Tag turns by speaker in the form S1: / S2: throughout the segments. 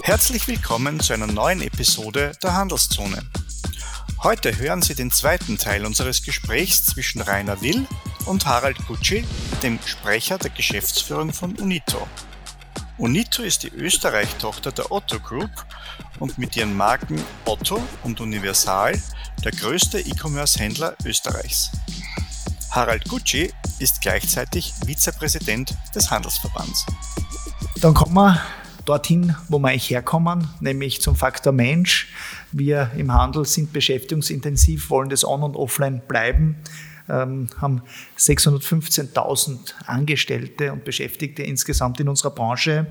S1: Herzlich willkommen zu einer neuen Episode der Handelszone. Heute hören Sie den zweiten Teil unseres Gesprächs zwischen Rainer Will und Harald Gucci, dem Sprecher der Geschäftsführung von Unito. Unito ist die Österreich-Tochter der Otto Group und mit ihren Marken Otto und Universal der größte E-Commerce-Händler Österreichs. Harald Gucci ist gleichzeitig Vizepräsident des Handelsverbands.
S2: Dann kommen wir dorthin, wo wir eigentlich herkommen, nämlich zum Faktor Mensch. Wir im Handel sind beschäftigungsintensiv, wollen das on- und offline bleiben, ähm, haben 615.000 Angestellte und Beschäftigte insgesamt in unserer Branche.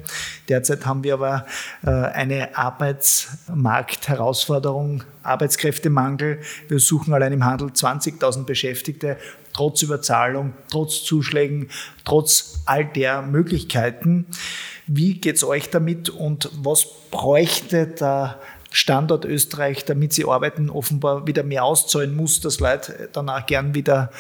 S2: Derzeit haben wir aber äh, eine Arbeitsmarktherausforderung, Arbeitskräftemangel. Wir suchen allein im Handel 20.000 Beschäftigte, trotz Überzahlung, trotz Zuschlägen, trotz all der Möglichkeiten. Wie geht es euch damit und was bräuchte der Standort Österreich, damit sie arbeiten, offenbar wieder mehr auszahlen muss, dass Leute dann auch gern wieder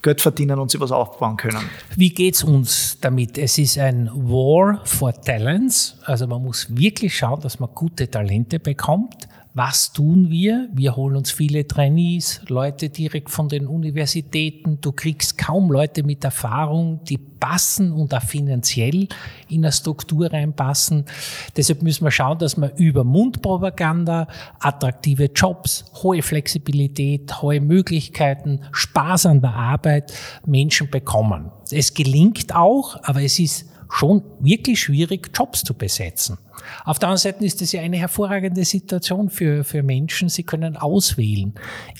S2: Geld verdienen und sich was aufbauen können.
S3: Wie geht es uns damit? Es ist ein War for Talents. Also man muss wirklich schauen, dass man gute Talente bekommt. Was tun wir? Wir holen uns viele Trainees, Leute direkt von den Universitäten. Du kriegst kaum Leute mit Erfahrung, die passen und auch finanziell in eine Struktur reinpassen. Deshalb müssen wir schauen, dass wir über Mundpropaganda attraktive Jobs, hohe Flexibilität, hohe Möglichkeiten, Spaß an der Arbeit Menschen bekommen. Es gelingt auch, aber es ist schon wirklich schwierig, Jobs zu besetzen. Auf der anderen Seite ist es ja eine hervorragende Situation für, für Menschen. Sie können auswählen.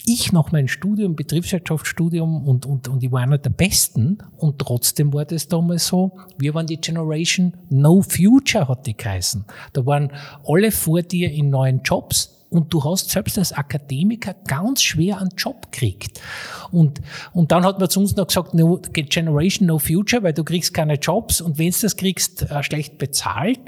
S3: Ich noch mein Studium, Betriebswirtschaftsstudium und, und, und ich war einer der Besten und trotzdem war das damals so. Wir waren die Generation No Future, hat die geheißen. Da waren alle vor dir in neuen Jobs und du hast selbst als Akademiker ganz schwer einen Job gekriegt. Und, und dann hat man zu uns noch gesagt, no, Generation No Future, weil du kriegst keine Jobs und wenn du das kriegst, äh, schlecht bezahlt.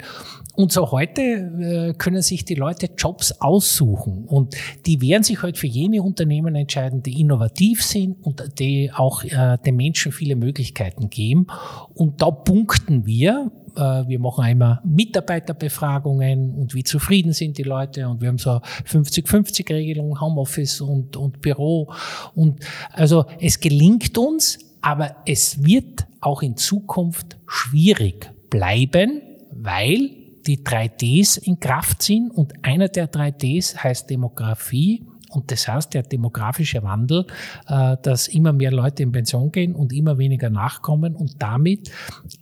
S3: Und so heute äh, können sich die Leute Jobs aussuchen und die werden sich heute halt für jene Unternehmen entscheiden, die innovativ sind und die auch äh, den Menschen viele Möglichkeiten geben. Und da punkten wir, wir machen einmal Mitarbeiterbefragungen und wie zufrieden sind die Leute. Und wir haben so 50-50-Regelung, Homeoffice und, und Büro. Und also es gelingt uns, aber es wird auch in Zukunft schwierig bleiben, weil die 3Ds in Kraft sind und einer der 3Ds heißt Demografie und das heißt, der demografische Wandel, äh, dass immer mehr Leute in Pension gehen und immer weniger nachkommen. Und damit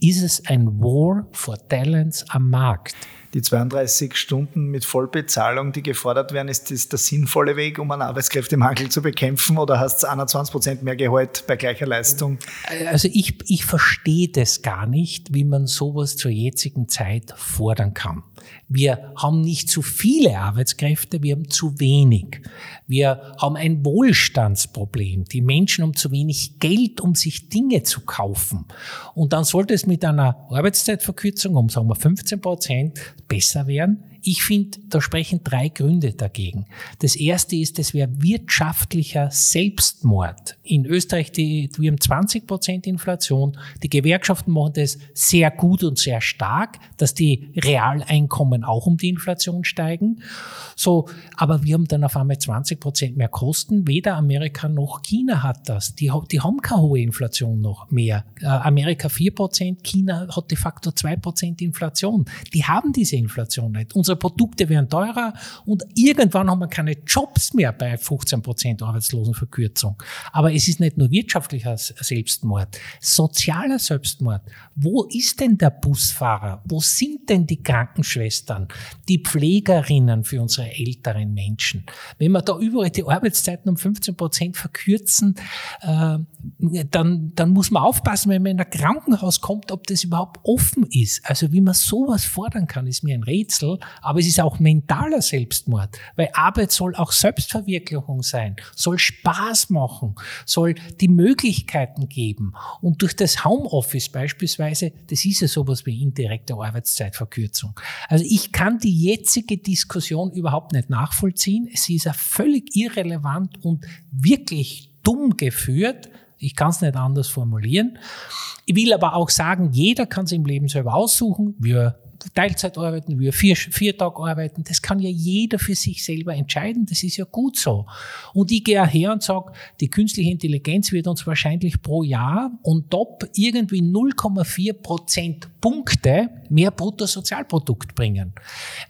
S3: ist es ein War for Talents am Markt
S2: die 32 Stunden mit Vollbezahlung, die gefordert werden, ist das der sinnvolle Weg, um einen Arbeitskräftemangel zu bekämpfen oder hast du 21 Prozent mehr Gehalt bei gleicher Leistung?
S3: Also ich, ich verstehe das gar nicht, wie man sowas zur jetzigen Zeit fordern kann. Wir haben nicht zu viele Arbeitskräfte, wir haben zu wenig. Wir haben ein Wohlstandsproblem. Die Menschen haben zu wenig Geld, um sich Dinge zu kaufen. Und dann sollte es mit einer Arbeitszeitverkürzung um, sagen wir, 15 Prozent besser werden. Ich finde, da sprechen drei Gründe dagegen. Das erste ist, es wäre wirtschaftlicher Selbstmord. In Österreich, die, wir haben 20 Prozent Inflation. Die Gewerkschaften machen das sehr gut und sehr stark, dass die Realeinkommen auch um die Inflation steigen. So, aber wir haben dann auf einmal 20 Prozent mehr Kosten. Weder Amerika noch China hat das. Die, die haben keine hohe Inflation noch mehr. Äh, Amerika 4 Prozent, China hat de facto 2 Prozent Inflation. Die haben diese Inflation nicht. Unsere Produkte werden teurer und irgendwann haben wir keine Jobs mehr bei 15 Prozent Arbeitslosenverkürzung. Aber es ist nicht nur wirtschaftlicher Selbstmord, sozialer Selbstmord. Wo ist denn der Busfahrer? Wo sind denn die Krankenschwestern, die Pflegerinnen für unsere älteren Menschen? Wenn wir da überall die Arbeitszeiten um 15 Prozent verkürzen, äh, dann, dann muss man aufpassen, wenn man in ein Krankenhaus kommt, ob das überhaupt offen ist. Also wie man sowas fordern kann, ist mir ein Rätsel aber es ist auch mentaler Selbstmord, weil Arbeit soll auch Selbstverwirklichung sein, soll Spaß machen, soll die Möglichkeiten geben. Und durch das Homeoffice beispielsweise, das ist ja sowas wie indirekte Arbeitszeitverkürzung. Also ich kann die jetzige Diskussion überhaupt nicht nachvollziehen. Sie ist ja völlig irrelevant und wirklich dumm geführt. Ich kann es nicht anders formulieren. Ich will aber auch sagen, jeder kann es im Leben selber aussuchen. Wir Teilzeit arbeiten, will er vier, vier Tage arbeiten. Das kann ja jeder für sich selber entscheiden. Das ist ja gut so. Und ich gehe her und sage, die künstliche Intelligenz wird uns wahrscheinlich pro Jahr und top irgendwie 0,4 Prozent Punkte mehr Bruttosozialprodukt bringen.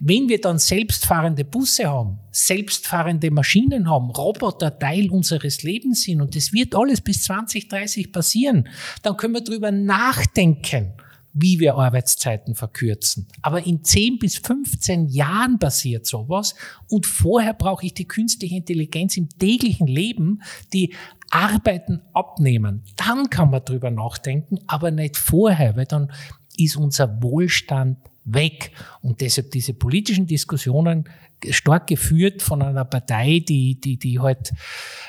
S3: Wenn wir dann selbstfahrende Busse haben, selbstfahrende Maschinen haben, Roboter Teil unseres Lebens sind und das wird alles bis 2030 passieren, dann können wir darüber nachdenken, wie wir Arbeitszeiten verkürzen. Aber in 10 bis 15 Jahren passiert sowas und vorher brauche ich die künstliche Intelligenz im täglichen Leben, die Arbeiten abnehmen. Dann kann man drüber nachdenken, aber nicht vorher, weil dann ist unser Wohlstand weg. Und deshalb diese politischen Diskussionen stark geführt von einer Partei, die, die, die halt,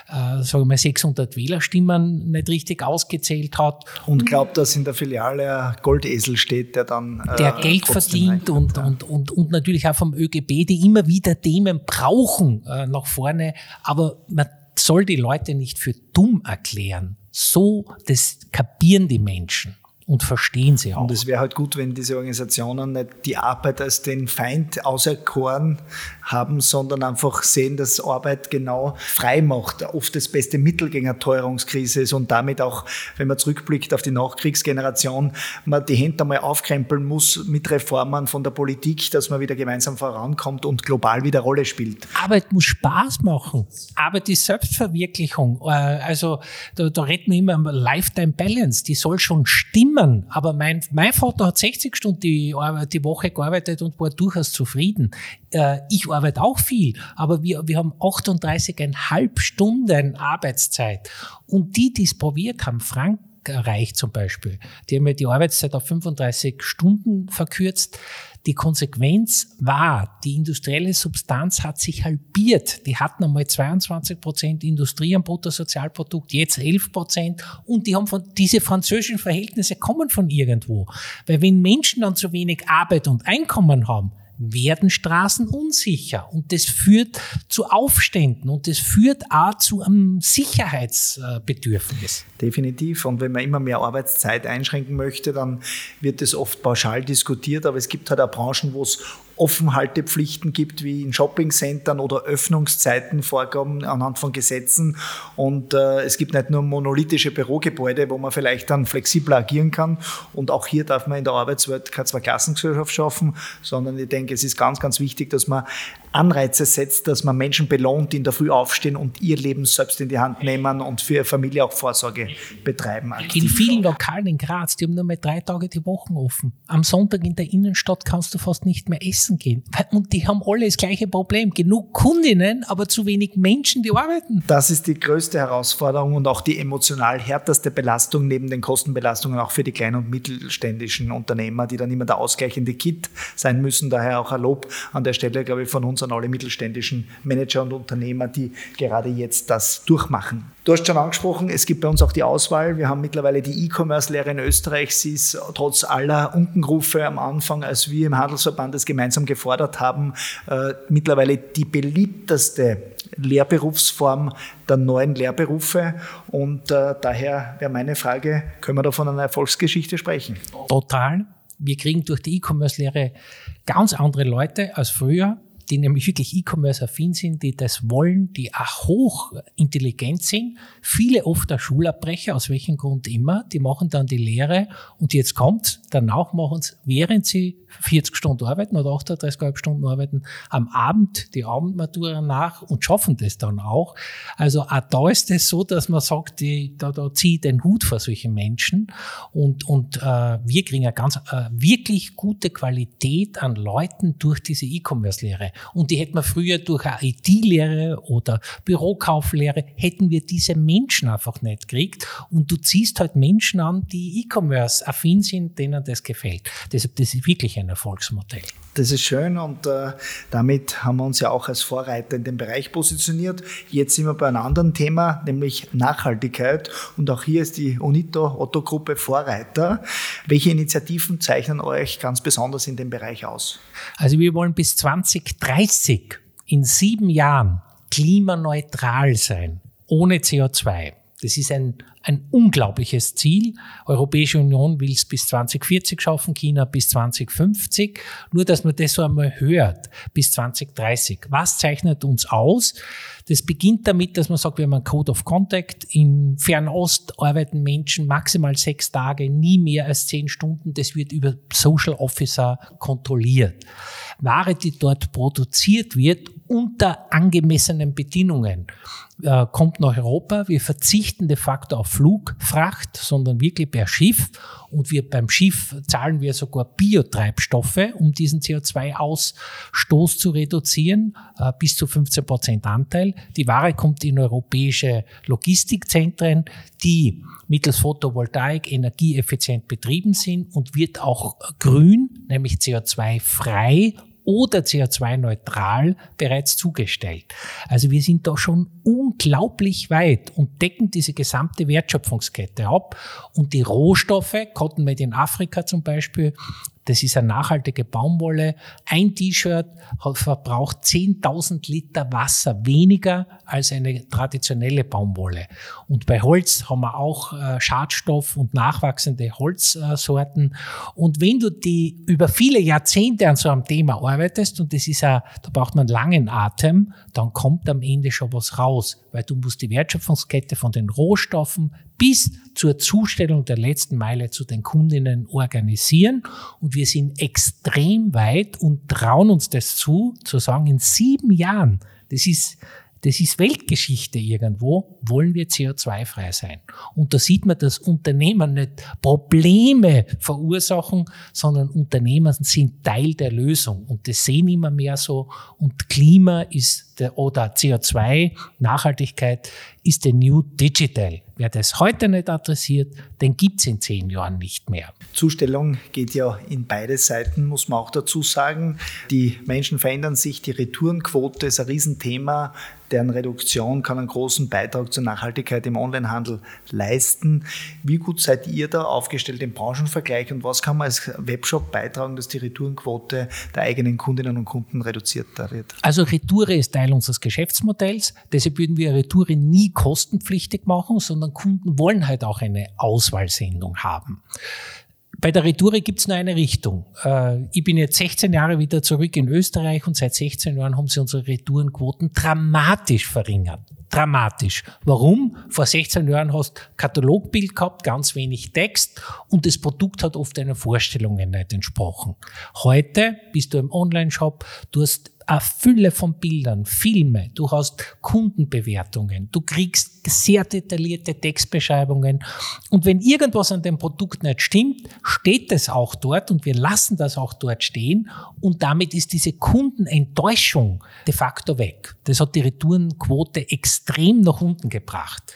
S3: äh, sagen wir mal, 600 Wählerstimmen nicht richtig ausgezählt hat.
S2: Und glaubt, dass in der Filiale ein Goldesel steht, der dann.
S3: Äh, der Geld verdient und, und, und, und natürlich auch vom ÖGB, die immer wieder Themen brauchen äh, nach vorne. Aber man soll die Leute nicht für dumm erklären. So, das kapieren die Menschen und verstehen sie auch.
S2: Und es wäre halt gut, wenn diese Organisationen nicht die Arbeit als den Feind auserkoren haben, sondern einfach sehen, dass Arbeit genau frei macht, oft das beste Mittel gegen eine Teuerungskrise ist und damit auch, wenn man zurückblickt auf die Nachkriegsgeneration, man die Hände einmal aufkrempeln muss mit Reformen von der Politik, dass man wieder gemeinsam vorankommt und global wieder Rolle spielt.
S3: Arbeit muss Spaß machen. Arbeit ist Selbstverwirklichung. Äh, also da, da reden wir immer Lifetime Balance, die soll schon stimmen nehmen, aber mein, mein Vater hat 60 Stunden die, die Woche gearbeitet und war durchaus zufrieden. Äh, ich arbeite auch viel, aber wir, wir haben 38,5 Stunden Arbeitszeit. Und die, die es probiert haben, Frank erreicht zum Beispiel. Die haben ja die Arbeitszeit auf 35 Stunden verkürzt. Die Konsequenz war, die industrielle Substanz hat sich halbiert. Die hatten einmal 22 Prozent Industrie am Bruttosozialprodukt, jetzt 11 Prozent. Und die haben von, diese französischen Verhältnisse kommen von irgendwo. Weil wenn Menschen dann zu wenig Arbeit und Einkommen haben, werden Straßen unsicher und das führt zu Aufständen und das führt auch zu einem Sicherheitsbedürfnis.
S2: Definitiv. Und wenn man immer mehr Arbeitszeit einschränken möchte, dann wird das oft pauschal diskutiert, aber es gibt halt auch Branchen, wo es Offenhaltepflichten gibt, wie in Shoppingcentern oder Öffnungszeiten vorgaben anhand von Gesetzen. Und äh, es gibt nicht nur monolithische Bürogebäude, wo man vielleicht dann flexibler agieren kann. Und auch hier darf man in der Arbeitswelt keine Zwei-Klassengesellschaft schaffen, sondern ich denke, es ist ganz, ganz wichtig, dass man Anreize setzt, dass man Menschen belohnt, die in der Früh aufstehen und ihr Leben selbst in die Hand nehmen und für ihre Familie auch Vorsorge betreiben.
S3: Aktiv. In vielen Lokalen in Graz, die haben nur mehr drei Tage die Woche offen. Am Sonntag in der Innenstadt kannst du fast nicht mehr essen gehen. Und die haben alle das gleiche Problem. Genug Kundinnen, aber zu wenig Menschen, die arbeiten.
S2: Das ist die größte Herausforderung und auch die emotional härteste Belastung neben den Kostenbelastungen auch für die kleinen und mittelständischen Unternehmer, die dann immer der ausgleichende Kit sein müssen. Daher auch ein Lob an der Stelle, glaube ich, von uns an alle mittelständischen Manager und Unternehmer, die gerade jetzt das durchmachen. Du hast schon angesprochen, es gibt bei uns auch die Auswahl. Wir haben mittlerweile die E-Commerce-Lehre in Österreich. Sie ist trotz aller Unkenrufe am Anfang, als wir im Handelsverband es gemeinsam gefordert haben, äh, mittlerweile die beliebteste Lehrberufsform der neuen Lehrberufe. Und äh, daher wäre meine Frage, können wir da von einer Erfolgsgeschichte sprechen?
S3: Total. Wir kriegen durch die E-Commerce-Lehre ganz andere Leute als früher die nämlich wirklich E-Commerce-affin sind, die das wollen, die auch hochintelligent sind. Viele oft auch Schulabbrecher, aus welchem Grund immer, die machen dann die Lehre und jetzt kommt, danach machen sie, während sie 40 Stunden arbeiten oder 38,5 Stunden arbeiten, am Abend die Abendmatura nach und schaffen das dann auch. Also auch da ist es so, dass man sagt, die, da, da ziehe ich den Hut vor solchen Menschen und, und äh, wir kriegen eine ganz äh, wirklich gute Qualität an Leuten durch diese E-Commerce-Lehre. Und die hätten wir früher durch eine IT-Lehre oder Bürokauflehre, hätten wir diese Menschen einfach nicht gekriegt. Und du ziehst halt Menschen an, die E-Commerce-affin sind, denen das gefällt. Deshalb, das ist wirklich ein Erfolgsmodell.
S2: Das ist schön und äh, damit haben wir uns ja auch als Vorreiter in dem Bereich positioniert. Jetzt sind wir bei einem anderen Thema, nämlich Nachhaltigkeit. Und auch hier ist die UNITO Otto Gruppe Vorreiter. Welche Initiativen zeichnen euch ganz besonders in dem Bereich aus?
S3: Also wir wollen bis 2030 in sieben Jahren klimaneutral sein, ohne CO2. Das ist ein ein unglaubliches Ziel. Europäische Union will es bis 2040 schaffen, China bis 2050. Nur, dass man das so einmal hört, bis 2030. Was zeichnet uns aus? Das beginnt damit, dass man sagt, wir haben einen Code of Contact. In Fernost arbeiten Menschen maximal sechs Tage, nie mehr als zehn Stunden. Das wird über Social Officer kontrolliert. Ware, die dort produziert wird, unter angemessenen Bedingungen äh, kommt nach Europa. Wir verzichten de facto auf Flugfracht, sondern wirklich per Schiff. Und wir beim Schiff zahlen wir sogar Biotreibstoffe, um diesen CO2-Ausstoß zu reduzieren, äh, bis zu 15 Prozent Anteil. Die Ware kommt in europäische Logistikzentren, die mittels Photovoltaik energieeffizient betrieben sind und wird auch grün, nämlich CO2-frei oder CO2-neutral bereits zugestellt. Also wir sind da schon unglaublich weit und decken diese gesamte Wertschöpfungskette ab. Und die Rohstoffe, Cotton Made in Afrika zum Beispiel, das ist eine nachhaltige Baumwolle. Ein T-Shirt verbraucht 10.000 Liter Wasser weniger als eine traditionelle Baumwolle. Und bei Holz haben wir auch äh, Schadstoff und nachwachsende Holzsorten. Und wenn du die über viele Jahrzehnte an so einem Thema arbeitest, und das ist ja, da braucht man langen Atem, dann kommt am Ende schon was raus, weil du musst die Wertschöpfungskette von den Rohstoffen bis zur Zustellung der letzten Meile zu den Kundinnen organisieren. Und wir sind extrem weit und trauen uns das zu, zu sagen, in sieben Jahren, das ist das ist Weltgeschichte irgendwo, wollen wir CO2-frei sein. Und da sieht man, dass Unternehmen nicht Probleme verursachen, sondern Unternehmen sind Teil der Lösung. Und das sehen immer mehr so. Und Klima ist der, oder CO2, Nachhaltigkeit ist der New Digital. Wer das heute nicht adressiert, den gibt's in zehn Jahren nicht mehr.
S2: Zustellung geht ja in beide Seiten, muss man auch dazu sagen. Die Menschen verändern sich, die Retourenquote ist ein Riesenthema deren Reduktion kann einen großen Beitrag zur Nachhaltigkeit im Onlinehandel leisten. Wie gut seid ihr da aufgestellt im Branchenvergleich und was kann man als Webshop beitragen, dass die Retourenquote der eigenen Kundinnen und Kunden reduziert wird?
S3: Also Retoure ist Teil unseres Geschäftsmodells. Deshalb würden wir Retoure nie kostenpflichtig machen, sondern Kunden wollen halt auch eine Auswahlsendung haben. Bei der Retoure gibt es nur eine Richtung. Äh, ich bin jetzt 16 Jahre wieder zurück in Österreich und seit 16 Jahren haben sie unsere Retourenquoten dramatisch verringert. Dramatisch. Warum? Vor 16 Jahren hast Katalogbild gehabt, ganz wenig Text und das Produkt hat oft deinen Vorstellungen nicht entsprochen. Heute bist du im Online-Shop, du hast eine Fülle von Bildern, Filme, du hast Kundenbewertungen, du kriegst sehr detaillierte Textbeschreibungen und wenn irgendwas an dem Produkt nicht stimmt, steht es auch dort und wir lassen das auch dort stehen und damit ist diese Kundenenttäuschung de facto weg. Das hat die Retourenquote extrem nach unten gebracht.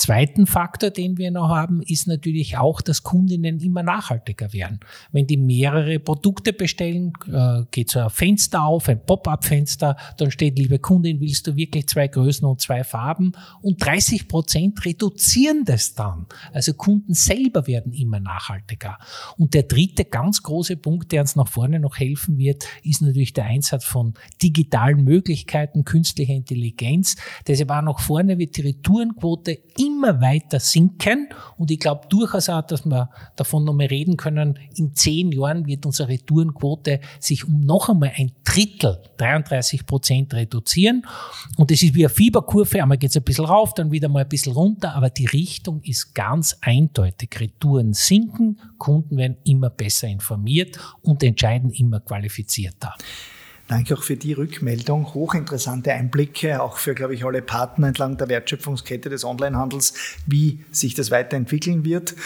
S3: Zweiten Faktor, den wir noch haben, ist natürlich auch, dass Kundinnen immer nachhaltiger werden. Wenn die mehrere Produkte bestellen, äh, geht so ein Fenster auf, ein Pop-up-Fenster, dann steht, liebe Kundin, willst du wirklich zwei Größen und zwei Farben? Und 30 Prozent reduzieren das dann. Also Kunden selber werden immer nachhaltiger. Und der dritte ganz große Punkt, der uns nach vorne noch helfen wird, ist natürlich der Einsatz von digitalen Möglichkeiten, künstlicher Intelligenz. Deshalb auch nach vorne wird die Retourenquote immer immer weiter sinken. Und ich glaube durchaus auch, dass wir davon noch mal reden können, in zehn Jahren wird unsere Retourenquote sich um noch einmal ein Drittel, 33 Prozent reduzieren. Und das ist wie eine Fieberkurve, einmal geht es ein bisschen rauf, dann wieder mal ein bisschen runter, aber die Richtung ist ganz eindeutig. Retouren sinken, Kunden werden immer besser informiert und entscheiden immer qualifizierter.
S2: Danke auch für die Rückmeldung. Hochinteressante Einblicke, auch für, glaube ich, alle Partner entlang der Wertschöpfungskette des Onlinehandels, wie sich das weiterentwickeln wird.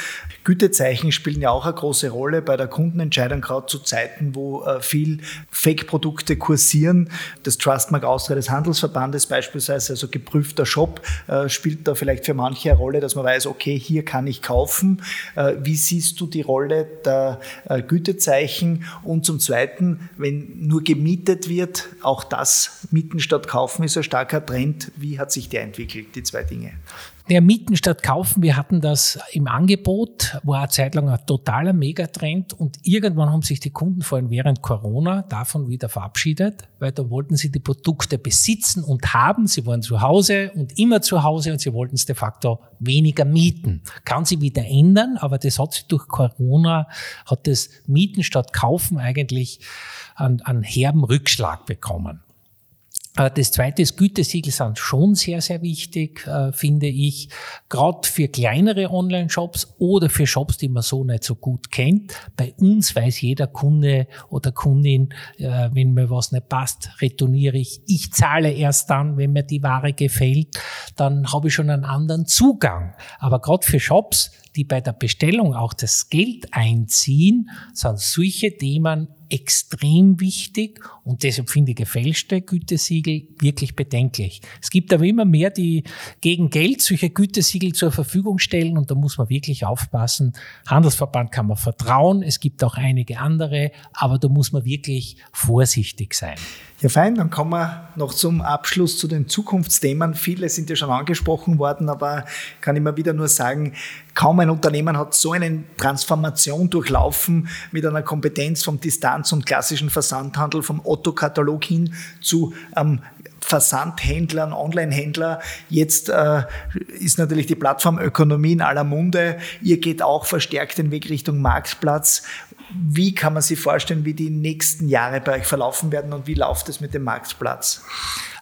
S2: Gütezeichen spielen ja auch eine große Rolle bei der Kundenentscheidung, gerade zu Zeiten, wo äh, viel Fake-Produkte kursieren. Das Trustmark Austria des Handelsverbandes beispielsweise, also geprüfter Shop, äh, spielt da vielleicht für manche eine Rolle, dass man weiß, okay, hier kann ich kaufen. Äh, wie siehst du die Rolle der Gütezeichen? Und zum Zweiten, wenn nur gemietet vermietet wird. Auch das Mieten statt Kaufen ist ein starker Trend. Wie hat sich der entwickelt, die zwei Dinge?
S3: Ja, Mieten statt kaufen, wir hatten das im Angebot, war eine Zeit lang ein totaler Megatrend und irgendwann haben sich die Kunden vor allem während Corona davon wieder verabschiedet, weil da wollten sie die Produkte besitzen und haben, sie waren zu Hause und immer zu Hause und sie wollten es de facto weniger mieten. Kann sich wieder ändern, aber das hat sich durch Corona, hat das Mieten statt Kaufen eigentlich einen, einen herben Rückschlag bekommen. Äh, das zweite ist, Gütesiegel sind schon sehr, sehr wichtig, äh, finde ich. Gerade für kleinere Online-Shops oder für Shops, die man so nicht so gut kennt. Bei uns weiß jeder Kunde oder Kundin, äh, wenn mir was nicht passt, retourniere ich. Ich zahle erst dann, wenn mir die Ware gefällt. Dann habe ich schon einen anderen Zugang. Aber gerade für Shops, die bei der Bestellung auch das Geld einziehen, sind solche Themen extrem wichtig und deshalb finde ich gefälschte Gütesiegel wirklich bedenklich. Es gibt aber immer mehr, die gegen Geld solche Gütesiegel zur Verfügung stellen und da muss man wirklich aufpassen. Handelsverband kann man vertrauen, es gibt auch einige andere, aber da muss man wirklich vorsichtig sein.
S2: Ja, fein, dann kommen wir noch zum Abschluss zu den Zukunftsthemen. Viele sind ja schon angesprochen worden, aber kann immer wieder nur sagen, kaum ein Unternehmen hat so eine Transformation durchlaufen mit einer Kompetenz vom Distanz- und klassischen Versandhandel, vom Otto-Katalog hin zu ähm, Versandhändlern, Online-Händler. Jetzt äh, ist natürlich die Plattformökonomie in aller Munde. Ihr geht auch verstärkt den Weg Richtung Marktplatz. Wie kann man sich vorstellen, wie die nächsten Jahre bei euch verlaufen werden und wie läuft es mit dem Marktplatz?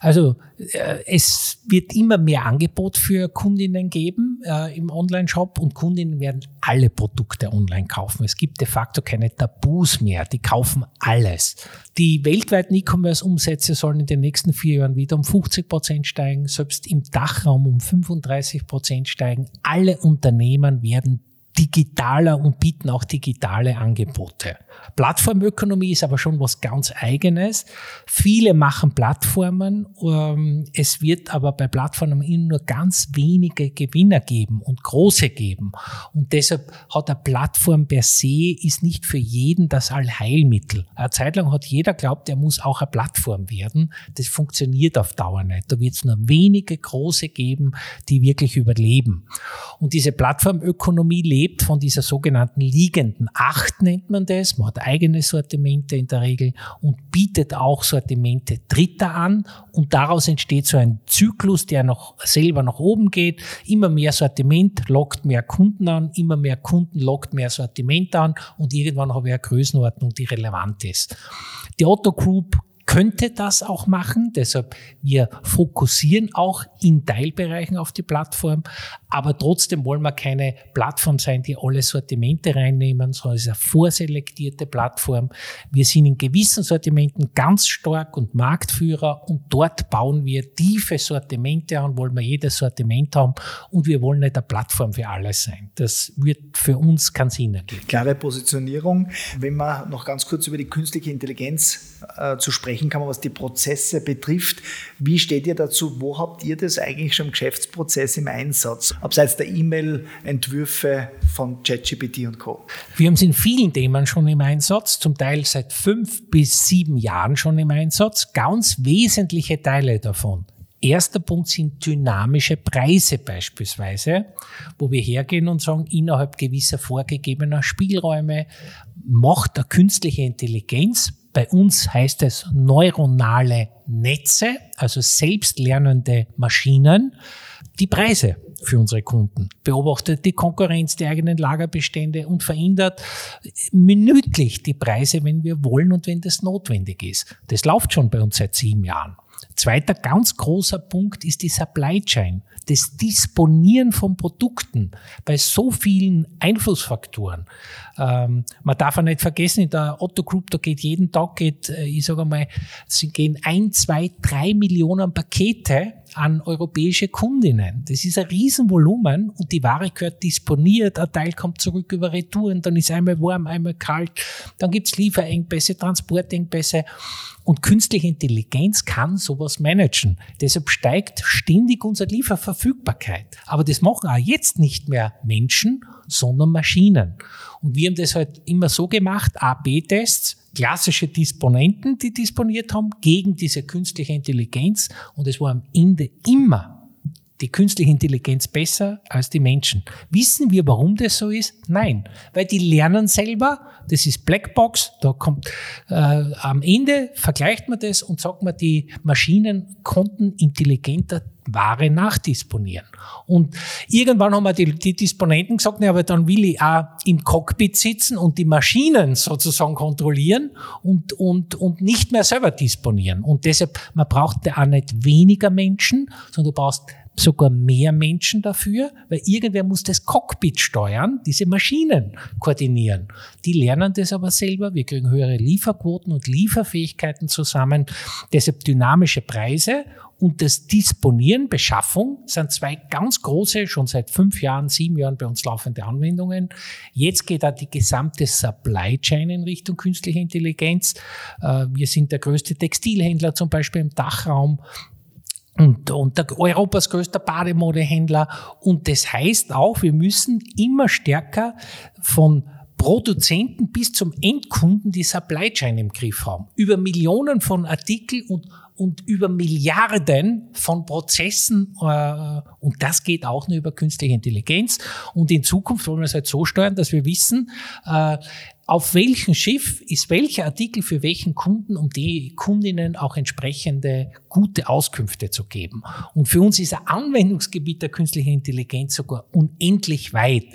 S3: Also äh, es wird immer mehr Angebot für Kundinnen geben äh, im Online-Shop und Kundinnen werden alle Produkte online kaufen. Es gibt de facto keine Tabus mehr. Die kaufen alles. Die weltweiten E-Commerce-Umsätze sollen in den nächsten vier Jahren wieder um 50 Prozent steigen, selbst im Dachraum um 35 Prozent steigen. Alle Unternehmen werden digitaler und bieten auch digitale Angebote. Plattformökonomie ist aber schon was ganz eigenes. Viele machen Plattformen. Ähm, es wird aber bei Plattformen immer nur ganz wenige Gewinner geben und große geben. Und deshalb hat eine Plattform per se ist nicht für jeden das Allheilmittel. Eine Zeit lang hat jeder glaubt, er muss auch eine Plattform werden. Das funktioniert auf Dauer nicht. Da wird es nur wenige große geben, die wirklich überleben. Und diese Plattformökonomie lebt von dieser sogenannten liegenden Acht, nennt man das. Man hat eigene Sortimente in der Regel und bietet auch Sortimente Dritter an und daraus entsteht so ein Zyklus, der noch selber nach oben geht. Immer mehr Sortiment lockt mehr Kunden an, immer mehr Kunden lockt mehr Sortiment an und irgendwann habe ich eine Größenordnung, die relevant ist. Die Otto Group könnte das auch machen. Deshalb, wir fokussieren auch in Teilbereichen auf die Plattform. Aber trotzdem wollen wir keine Plattform sein, die alle Sortimente reinnehmen, sondern es ist eine vorselektierte Plattform. Wir sind in gewissen Sortimenten ganz stark und Marktführer und dort bauen wir tiefe Sortimente an, wollen wir jedes Sortiment haben und wir wollen nicht eine Plattform für alles sein. Das wird für uns keinen Sinn ergeben.
S2: Klare Positionierung. Wenn man noch ganz kurz über die künstliche Intelligenz äh, zu sprechen kann, was die Prozesse betrifft. Wie steht ihr dazu? Wo habt ihr das eigentlich schon im Geschäftsprozess im Einsatz? Abseits der E-Mail-Entwürfe von ChatGPT und Co.
S3: Wir haben es in vielen Themen schon im Einsatz, zum Teil seit fünf bis sieben Jahren schon im Einsatz. Ganz wesentliche Teile davon Erster Punkt sind dynamische Preise beispielsweise, wo wir hergehen und sagen, innerhalb gewisser vorgegebener Spielräume macht der künstliche Intelligenz bei uns heißt es neuronale Netze, also selbstlernende Maschinen, die Preise für unsere Kunden, beobachtet die Konkurrenz der eigenen Lagerbestände und verändert minütlich die Preise, wenn wir wollen und wenn das notwendig ist. Das läuft schon bei uns seit sieben Jahren. Zweiter ganz großer Punkt ist die Supply Chain das Disponieren von Produkten bei so vielen Einflussfaktoren. Ähm, man darf auch nicht vergessen, in der Otto Group, da geht jeden Tag, geht, äh, ich sage mal, es gehen ein, zwei, drei Millionen Pakete an europäische Kundinnen. Das ist ein Riesenvolumen und die Ware gehört disponiert, ein Teil kommt zurück über Retouren, dann ist einmal warm, einmal kalt, dann gibt's Lieferengpässe, Transportengpässe und künstliche Intelligenz kann sowas managen. Deshalb steigt ständig unsere Lieferverfügbarkeit. Aber das machen auch jetzt nicht mehr Menschen, sondern Maschinen. Und wir haben das halt immer so gemacht, A-B-Tests, klassische Disponenten, die disponiert haben, gegen diese künstliche Intelligenz. Und es war am Ende immer die künstliche Intelligenz besser als die Menschen. Wissen wir, warum das so ist? Nein, weil die lernen selber, das ist Blackbox, da kommt äh, am Ende vergleicht man das und sagt man, die Maschinen konnten intelligenter Ware nachdisponieren. Und irgendwann haben wir die, die Disponenten gesagt, ne, aber dann will ich auch im Cockpit sitzen und die Maschinen sozusagen kontrollieren und, und, und nicht mehr selber disponieren. Und deshalb, man braucht ja auch nicht weniger Menschen, sondern du brauchst sogar mehr Menschen dafür, weil irgendwer muss das Cockpit steuern, diese Maschinen koordinieren. Die lernen das aber selber. Wir kriegen höhere Lieferquoten und Lieferfähigkeiten zusammen. Deshalb dynamische Preise und das Disponieren, Beschaffung sind zwei ganz große, schon seit fünf Jahren, sieben Jahren bei uns laufende Anwendungen. Jetzt geht auch die gesamte Supply Chain in Richtung künstliche Intelligenz. Äh, wir sind der größte Textilhändler zum Beispiel im Dachraum und, und der Europas größter Bademodehändler. Und das heißt auch, wir müssen immer stärker von Produzenten bis zum Endkunden die Supply Chain im Griff haben. Über Millionen von Artikeln und und über Milliarden von Prozessen äh, und das geht auch nur über künstliche Intelligenz. Und in Zukunft wollen wir es halt so steuern, dass wir wissen, äh, auf welchem Schiff ist welcher Artikel für welchen Kunden, um die Kundinnen auch entsprechende gute Auskünfte zu geben. Und für uns ist ein Anwendungsgebiet der künstlichen Intelligenz sogar unendlich weit.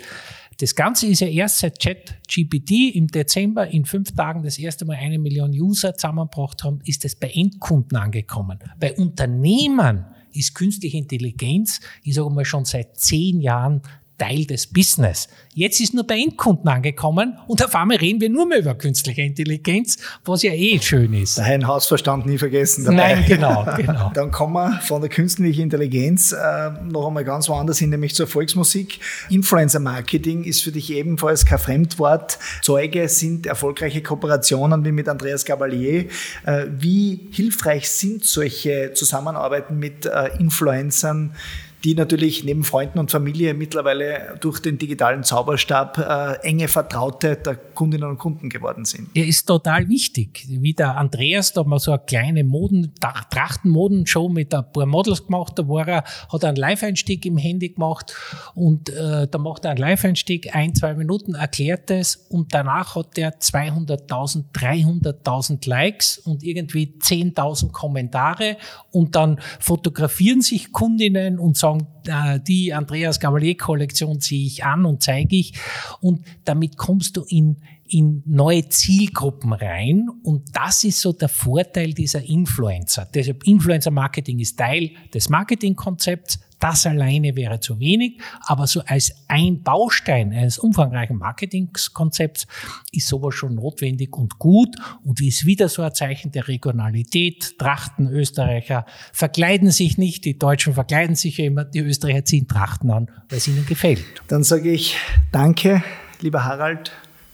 S3: Das Ganze ist ja erst seit ChatGPT im Dezember in fünf Tagen das erste Mal eine Million User zusammengebracht haben, ist es bei Endkunden angekommen. Bei Unternehmen ist künstliche Intelligenz, ich sage mal schon seit zehn Jahren Teil des Business. Jetzt ist nur bei Endkunden angekommen und auf einmal reden wir nur mehr über künstliche Intelligenz, was ja eh schön ist.
S2: Hein Hausverstand nie vergessen. Dabei.
S3: Nein, genau, genau.
S2: Dann kommen wir von der künstlichen Intelligenz äh, noch einmal ganz woanders hin, nämlich zur Volksmusik. Influencer Marketing ist für dich ebenfalls kein Fremdwort. Zeuge sind erfolgreiche Kooperationen wie mit Andreas Gabalier. Äh, wie hilfreich sind solche Zusammenarbeiten mit äh, Influencern? Die natürlich neben Freunden und Familie mittlerweile durch den digitalen Zauberstab äh, enge Vertraute der Kundinnen und Kunden geworden sind.
S3: Er ist total wichtig. Wie der Andreas da mal so eine kleine Moden, Trachtenmodenshow mit ein paar Models gemacht, da war er, hat einen Live-Einstieg im Handy gemacht und äh, da macht er einen Live-Einstieg, ein, zwei Minuten, erklärt es und danach hat er 200.000, 300.000 Likes und irgendwie 10.000 Kommentare und dann fotografieren sich Kundinnen und sagen, sagen, äh, die Andreas Gavalier-Kollektion ziehe ich an und zeige ich. Und damit kommst du in, in neue Zielgruppen rein. Und das ist so der Vorteil dieser Influencer. Deshalb Influencer-Marketing ist Teil des Marketingkonzepts. Das alleine wäre zu wenig, aber so als ein Baustein eines umfangreichen Marketingkonzepts ist sowas schon notwendig und gut und ist wieder so ein Zeichen der Regionalität. Trachten Österreicher verkleiden sich nicht, die Deutschen verkleiden sich ja immer, die Österreicher ziehen Trachten an, weil es ihnen gefällt.
S2: Dann sage ich Danke, lieber Harald,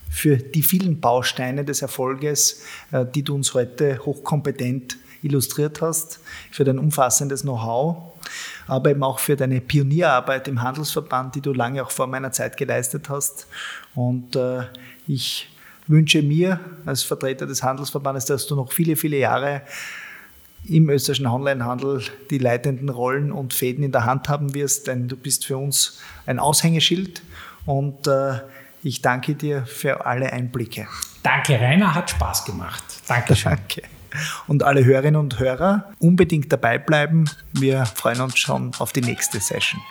S2: für die vielen Bausteine des Erfolges, äh, die du uns heute hochkompetent illustriert hast, für dein umfassendes Know-how aber eben auch für deine Pionierarbeit im Handelsverband, die du lange auch vor meiner Zeit geleistet hast. Und äh, ich wünsche mir als Vertreter des Handelsverbandes, dass du noch viele, viele Jahre im österreichischen Onlinehandel die leitenden Rollen und Fäden in der Hand haben wirst, denn du bist für uns ein Aushängeschild und äh, ich danke dir für alle Einblicke.
S3: Danke, Rainer, hat Spaß gemacht. Dankeschön. Danke.
S2: Und alle Hörerinnen und Hörer unbedingt dabei bleiben. Wir freuen uns schon auf die nächste Session.